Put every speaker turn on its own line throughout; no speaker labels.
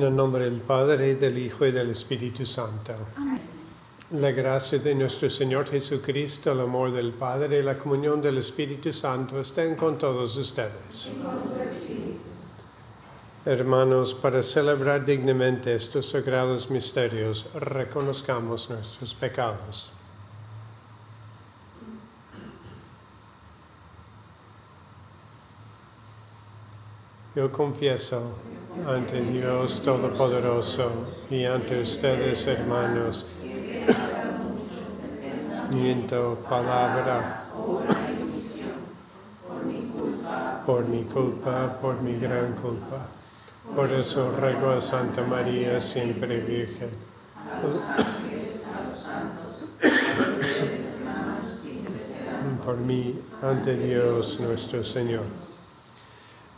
En el nombre del Padre, del Hijo y del Espíritu Santo. Amén. La gracia de nuestro Señor Jesucristo, el amor del Padre y la comunión del Espíritu Santo estén con todos ustedes. Hermanos, para celebrar dignamente estos sagrados misterios, reconozcamos nuestros pecados. Yo confieso ante Dios Todopoderoso y ante ustedes, hermanos, miento, palabra, por mi culpa, por mi gran culpa. Por eso ruego a Santa María, siempre Virgen. Por mí, ante Dios nuestro Señor.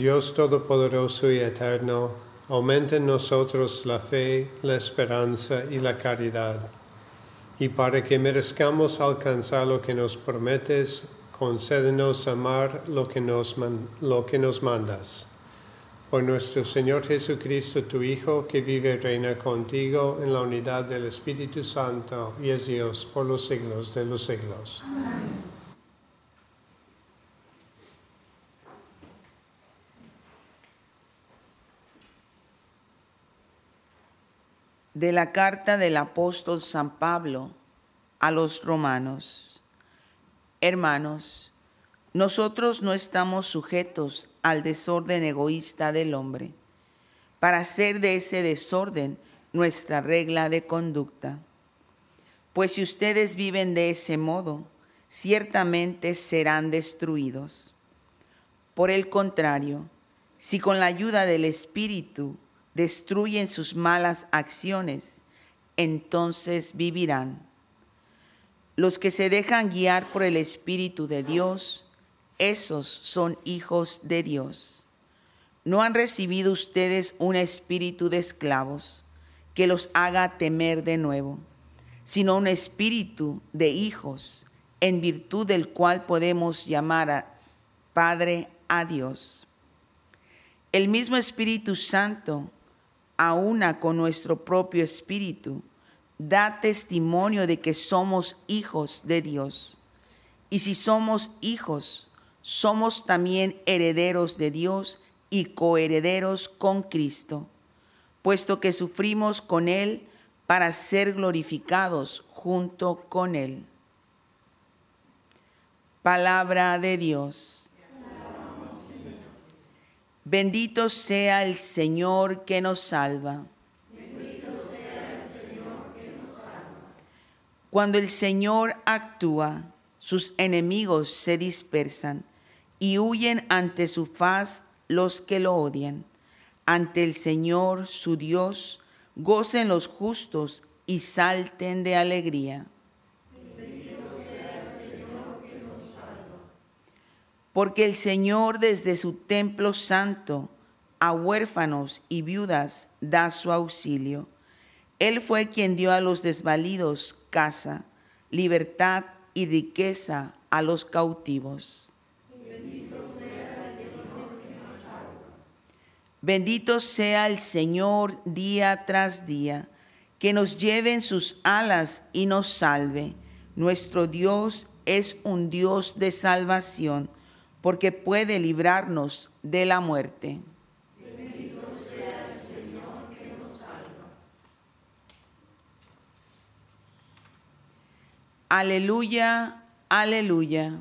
Dios Todopoderoso y Eterno, aumenta en nosotros la fe, la esperanza y la caridad. Y para que merezcamos alcanzar lo que nos prometes, concédenos amar lo que nos, lo que nos mandas. Por nuestro Señor Jesucristo, tu Hijo, que vive y reina contigo en la unidad del Espíritu Santo y es Dios por los siglos de los siglos. Amén.
De la carta del apóstol San Pablo a los romanos. Hermanos, nosotros no estamos sujetos al desorden egoísta del hombre, para hacer de ese desorden nuestra regla de conducta. Pues si ustedes viven de ese modo, ciertamente serán destruidos. Por el contrario, si con la ayuda del Espíritu destruyen sus malas acciones, entonces vivirán. Los que se dejan guiar por el Espíritu de Dios, esos son hijos de Dios. No han recibido ustedes un espíritu de esclavos que los haga temer de nuevo, sino un espíritu de hijos, en virtud del cual podemos llamar a Padre, a Dios. El mismo Espíritu Santo, aúna con nuestro propio espíritu, da testimonio de que somos hijos de Dios. Y si somos hijos, somos también herederos de Dios y coherederos con Cristo, puesto que sufrimos con Él para ser glorificados junto con Él. Palabra de Dios. Bendito sea el Señor que nos salva. Cuando el Señor actúa, sus enemigos se dispersan y huyen ante su faz los que lo odian. Ante el Señor, su Dios, gocen los justos y salten de alegría. Porque el Señor desde su templo santo a huérfanos y viudas da su auxilio. Él fue quien dio a los desvalidos casa, libertad y riqueza a los cautivos. Bendito sea el Señor día tras día, que nos lleve en sus alas y nos salve. Nuestro Dios es un Dios de salvación, porque puede librarnos de la muerte. Bendito sea el Señor que nos salva. Aleluya, aleluya.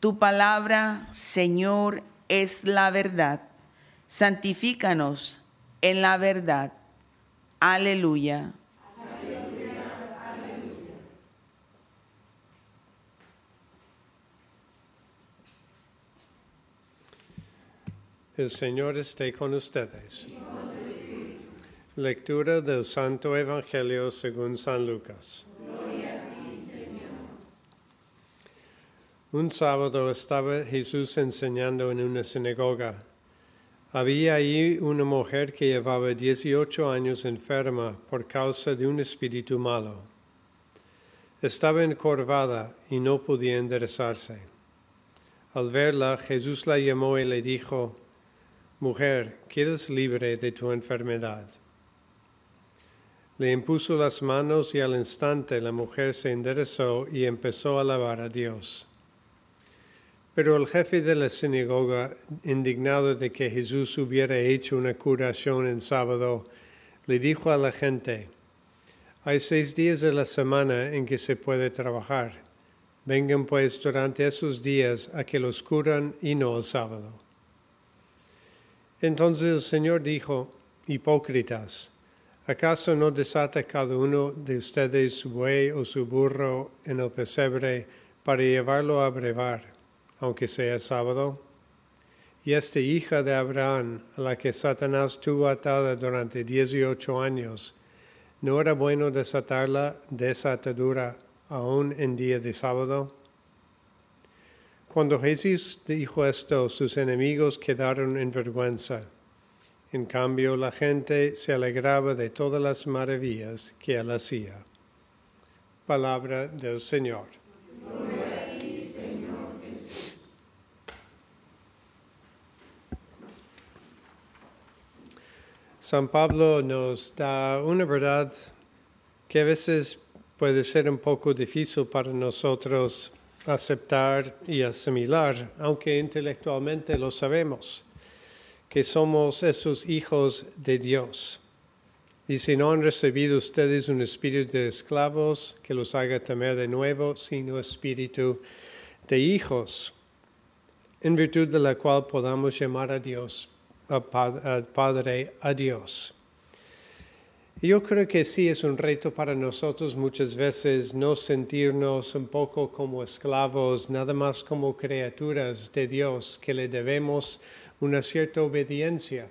Tu palabra, Señor, es la verdad. Santifícanos en la verdad. Aleluya.
El Señor esté con ustedes. Lectura del Santo Evangelio según San Lucas. Un sábado estaba Jesús enseñando en una sinagoga. Había allí una mujer que llevaba 18 años enferma por causa de un espíritu malo. Estaba encorvada y no podía enderezarse. Al verla, Jesús la llamó y le dijo, Mujer, quedas libre de tu enfermedad. Le impuso las manos y al instante la mujer se enderezó y empezó a alabar a Dios. Pero el jefe de la sinagoga, indignado de que Jesús hubiera hecho una curación en sábado, le dijo a la gente, hay seis días de la semana en que se puede trabajar. Vengan pues durante esos días a que los curan y no el sábado. Entonces el Señor dijo, Hipócritas, ¿acaso no desata cada uno de ustedes su buey o su burro en el pesebre para llevarlo a brevar, aunque sea sábado? Y esta hija de Abraham, a la que Satanás tuvo atada durante dieciocho años, ¿no era bueno desatarla de esa atadura aún en día de sábado? Cuando Jesús dijo esto, sus enemigos quedaron en vergüenza. En cambio, la gente se alegraba de todas las maravillas que él hacía. Palabra del Señor. San Pablo nos da una verdad que a veces puede ser un poco difícil para nosotros aceptar y asimilar, aunque intelectualmente lo sabemos, que somos esos hijos de Dios. Y si no han recibido ustedes un espíritu de esclavos que los haga temer de nuevo, sino espíritu de hijos, en virtud de la cual podamos llamar a Dios, al Padre, a Dios. Yo creo que sí es un reto para nosotros muchas veces no sentirnos un poco como esclavos, nada más como criaturas de Dios que le debemos una cierta obediencia.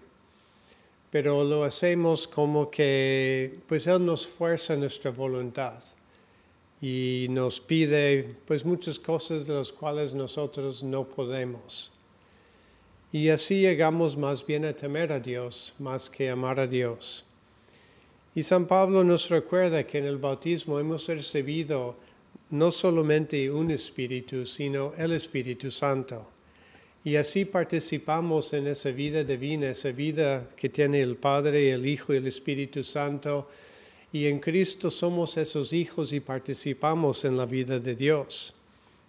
Pero lo hacemos como que pues Él nos fuerza nuestra voluntad y nos pide pues muchas cosas de las cuales nosotros no podemos. Y así llegamos más bien a temer a Dios más que amar a Dios. Y San Pablo nos recuerda que en el bautismo hemos recibido no solamente un espíritu, sino el Espíritu Santo. Y así participamos en esa vida divina, esa vida que tiene el Padre, el Hijo y el Espíritu Santo. Y en Cristo somos esos hijos y participamos en la vida de Dios.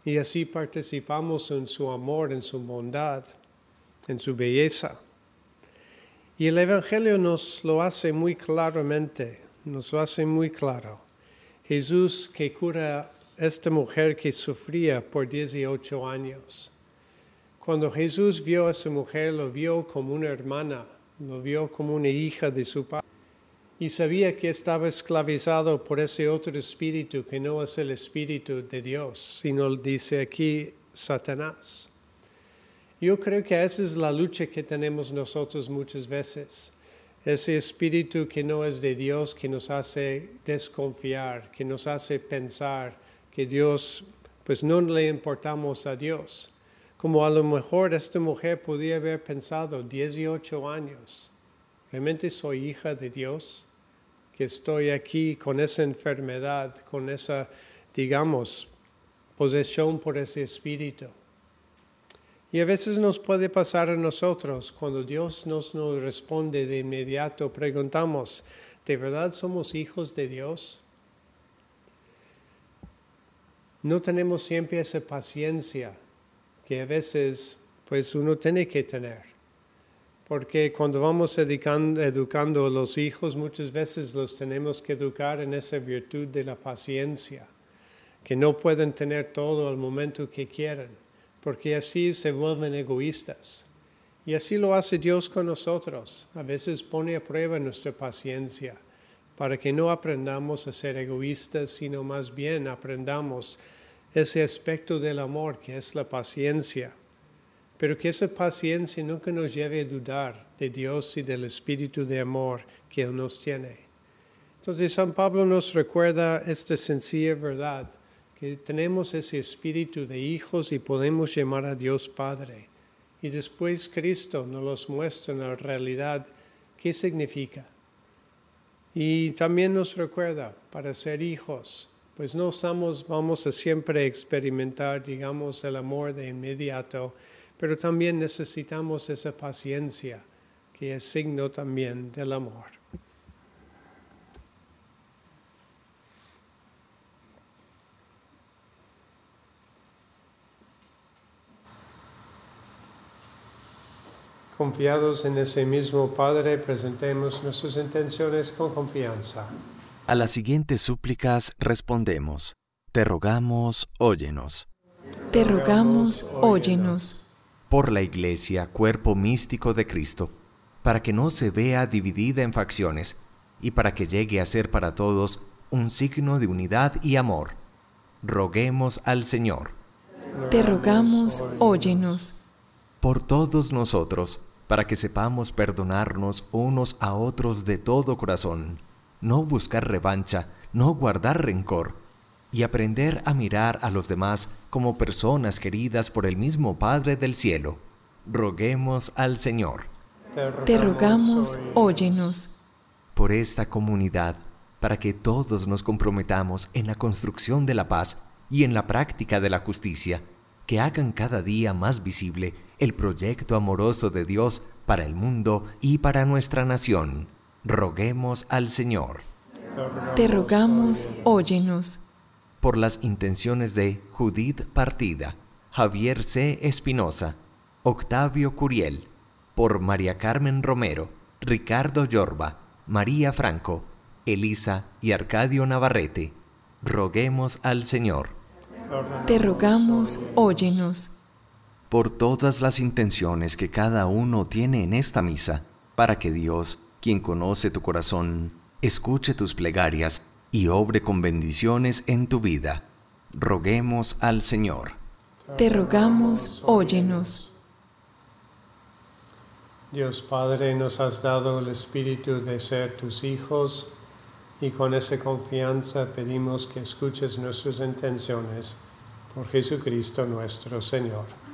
Y así participamos en su amor, en su bondad, en su belleza. Y el Evangelio nos lo hace muy claramente, nos lo hace muy claro. Jesús que cura a esta mujer que sufría por 18 años cuando Jesús vio a su mujer, lo vio como una hermana, lo vio como una hija de su padre. Y sabía que estaba esclavizado por ese otro espíritu que no es el espíritu de Dios, sino dice aquí Satanás. Yo creo que esa es la lucha que tenemos nosotros muchas veces. Ese espíritu que no es de Dios, que nos hace desconfiar, que nos hace pensar que Dios, pues no le importamos a Dios como a lo mejor esta mujer podía haber pensado 18 años, ¿realmente soy hija de Dios? Que estoy aquí con esa enfermedad, con esa, digamos, posesión por ese espíritu. Y a veces nos puede pasar a nosotros, cuando Dios nos, responde de inmediato, preguntamos, ¿de verdad somos hijos de Dios? No tenemos siempre esa paciencia que a veces pues uno tiene que tener. Porque cuando vamos educando, educando a los hijos, muchas veces los tenemos que educar en esa virtud de la paciencia, que no pueden tener todo al momento que quieren, porque así se vuelven egoístas. Y así lo hace Dios con nosotros. A veces pone a prueba nuestra paciencia para que no aprendamos a ser egoístas, sino más bien aprendamos ese aspecto del amor que es la paciencia, pero que esa paciencia nunca nos lleve a dudar de Dios y del espíritu de amor que Él nos tiene. Entonces San Pablo nos recuerda esta sencilla verdad, tenemos ese espíritu de hijos y podemos llamar a Dios Padre. Y después Cristo nos muestra en la realidad qué significa. Y también nos recuerda, para ser hijos, pues no vamos a siempre experimentar, digamos, el amor de inmediato, pero también necesitamos esa paciencia, que es signo también del amor. Confiados en ese mismo Padre, presentemos nuestras intenciones con confianza.
A las siguientes súplicas respondemos, Te rogamos, óyenos.
Te rogamos, óyenos.
Por la Iglesia, cuerpo místico de Cristo, para que no se vea dividida en facciones y para que llegue a ser para todos un signo de unidad y amor. Roguemos al Señor.
Te rogamos, óyenos.
Por todos nosotros, para que sepamos perdonarnos unos a otros de todo corazón no buscar revancha, no guardar rencor, y aprender a mirar a los demás como personas queridas por el mismo Padre del cielo. Roguemos al Señor.
Te rogamos, óyenos.
Por esta comunidad, para que todos nos comprometamos en la construcción de la paz y en la práctica de la justicia, que hagan cada día más visible el proyecto amoroso de Dios para el mundo y para nuestra nación roguemos al Señor.
Te rogamos, óyenos.
Por las intenciones de Judith Partida, Javier C. Espinosa, Octavio Curiel, por María Carmen Romero, Ricardo Yorba, María Franco, Elisa y Arcadio Navarrete, roguemos al Señor.
Te rogamos, óyenos.
Por todas las intenciones que cada uno tiene en esta misa, para que Dios, quien conoce tu corazón, escuche tus plegarias y obre con bendiciones en tu vida. Roguemos al Señor.
Te rogamos, óyenos.
Dios Padre, nos has dado el espíritu de ser tus hijos y con esa confianza pedimos que escuches nuestras intenciones por Jesucristo nuestro Señor.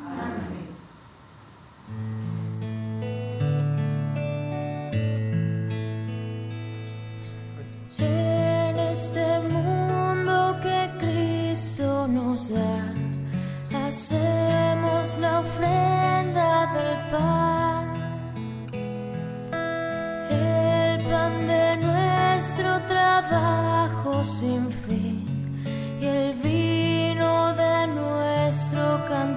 En este mundo que Cristo nos da, hacemos la ofrenda del pan, el pan de nuestro trabajo sin fin y el vino de nuestro canto.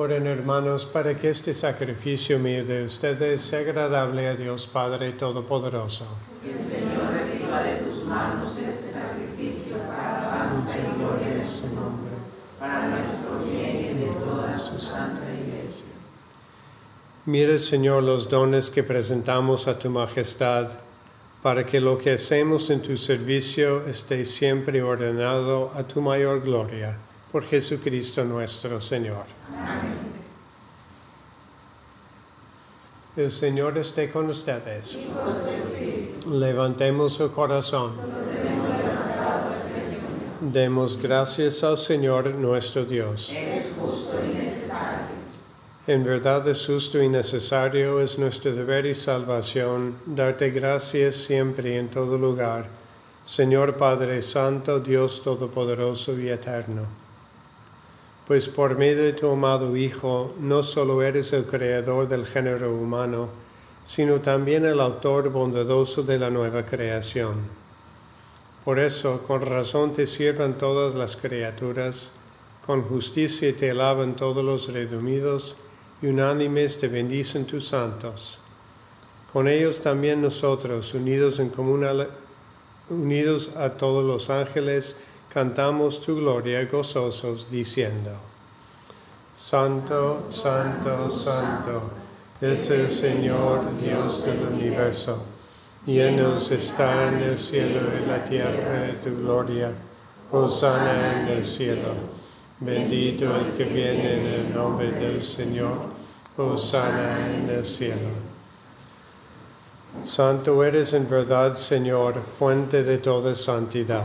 Oren hermanos para que este sacrificio mío de ustedes sea agradable a Dios Padre Todopoderoso. Que el Señor reciba de tus manos este sacrificio para alabanza y gloria de su nombre, para nuestro bien y de toda su santa iglesia. Mira, Señor, los dones que presentamos a tu majestad, para que lo que hacemos en tu servicio esté siempre ordenado a tu mayor gloria. Por Jesucristo nuestro Señor. El Señor esté con ustedes. Levantemos su corazón. Demos gracias al Señor nuestro Dios. En verdad es justo y necesario, es nuestro deber y salvación, darte gracias siempre y en todo lugar, Señor Padre Santo, Dios Todopoderoso y Eterno pues por medio de tu amado Hijo no solo eres el creador del género humano, sino también el autor bondadoso de la nueva creación. Por eso, con razón te sirvan todas las criaturas, con justicia te alaban todos los redimidos, y unánimes te bendicen tus santos. Con ellos también nosotros, unidos en común, unidos a todos los ángeles, cantamos tu gloria gozosos diciendo, Santo, Santo, Santo es el Señor Dios del universo. Llenos está en el cielo y la tierra de tu gloria. Hosanna en el cielo. Bendito el que viene en el nombre del Señor. Hosanna en el cielo. Santo eres en verdad, Señor, fuente de toda santidad.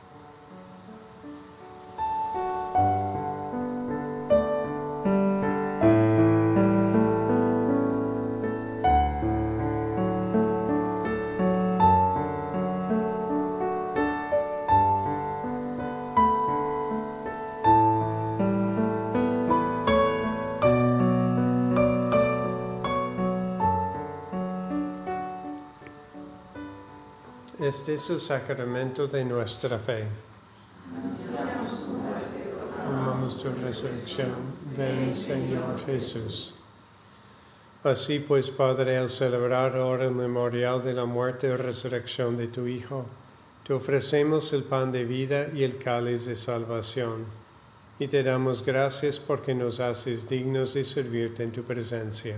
Es el sacramento de nuestra fe. Amamos tu resurrección. Ven, Señor Jesús. Así pues, Padre, al celebrar ahora el memorial de la muerte y resurrección de tu Hijo, te ofrecemos el pan de vida y el cáliz de salvación, y te damos gracias porque nos haces dignos de servirte en tu presencia.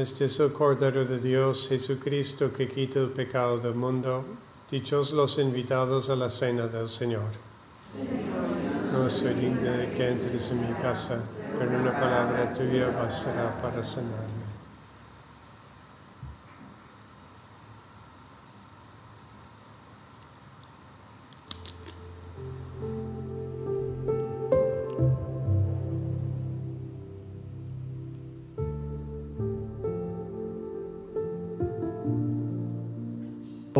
Este es el Cordero de Dios, Jesucristo, que quita el pecado del mundo. Dichos los invitados a la cena del Señor. No soy digno de que entres en mi casa, pero una palabra tuya bastará para sanarme.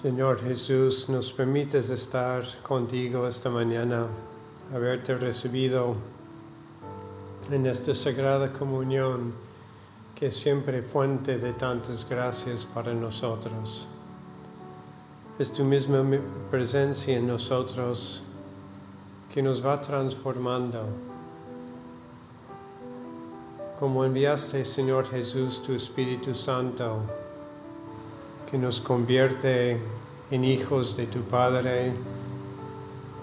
Señor
Jesús, nos permites estar contigo esta mañana, haberte recibido en esta sagrada comunión que es siempre fuente de tantas gracias para nosotros. Es tu misma mi- presencia en nosotros que nos va transformando. Como enviaste, Señor Jesús, tu Espíritu Santo, que nos convierte en hijos de tu Padre,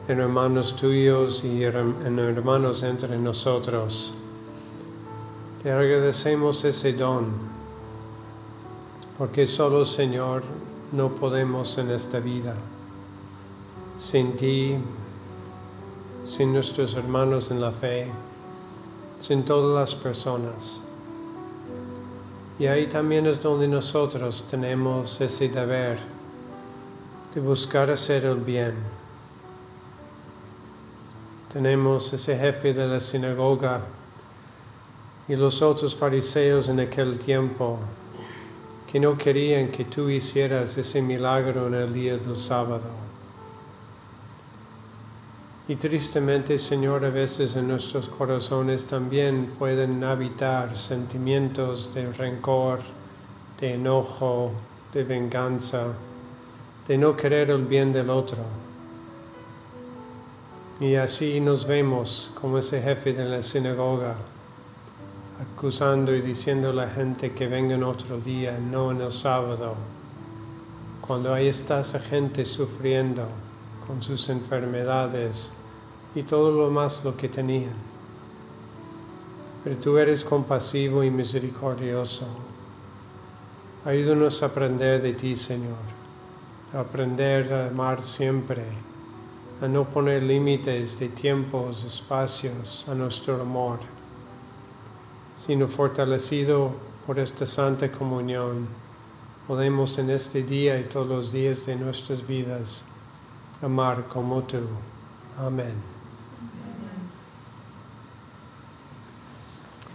en hermanos tuyos y en hermanos entre nosotros. Te agradecemos ese don, porque solo Señor no podemos en esta vida. Sin ti, sin nuestros hermanos en la fe, sin todas las personas. Y ahí también es donde nosotros tenemos ese deber de buscar hacer el bien. Tenemos ese jefe de la sinagoga y los otros fariseos en aquel tiempo que no querían que tú hicieras ese milagro en el día del sábado. Y tristemente, Señor, a veces en nuestros corazones también pueden habitar sentimientos de rencor, de enojo, de venganza, de no querer el bien del otro. Y así nos vemos como ese jefe de la sinagoga, acusando y diciendo a la gente que vengan otro día, no en el sábado, cuando ahí está esa gente sufriendo con sus enfermedades y todo lo más lo que tenían. Pero tú eres compasivo y misericordioso. Ayúdanos a aprender de ti, Señor, a aprender a amar siempre, a no poner límites de tiempos, espacios a nuestro amor, sino fortalecido por esta santa comunión, podemos en este día y todos los días de nuestras vidas amar como tú. Amén.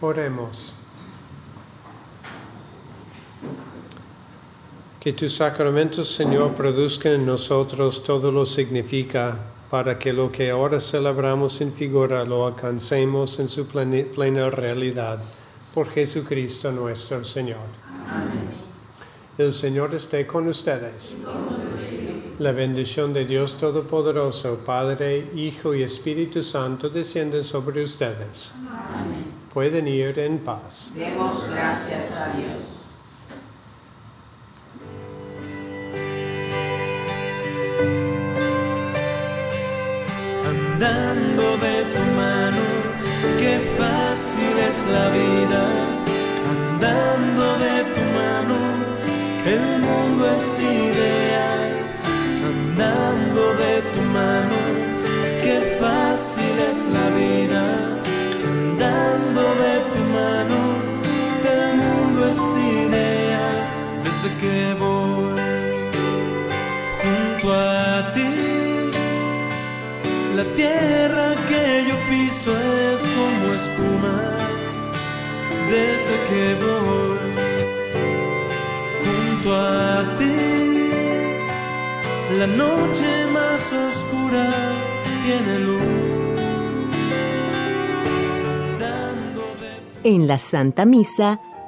Oremos. Que tus sacramentos, Señor, produzcan en nosotros todo lo significa para que lo que ahora celebramos en figura lo alcancemos en su plena realidad. Por Jesucristo nuestro Señor. El Señor esté con ustedes. La bendición de Dios Todopoderoso, Padre, Hijo y Espíritu Santo, descienden sobre ustedes. Pueden ir en paz.
Demos gracias a Dios.
Piso es como espuma desde que voy junto a ti.
la noche más oscura tiene luz.
En la Santa Misa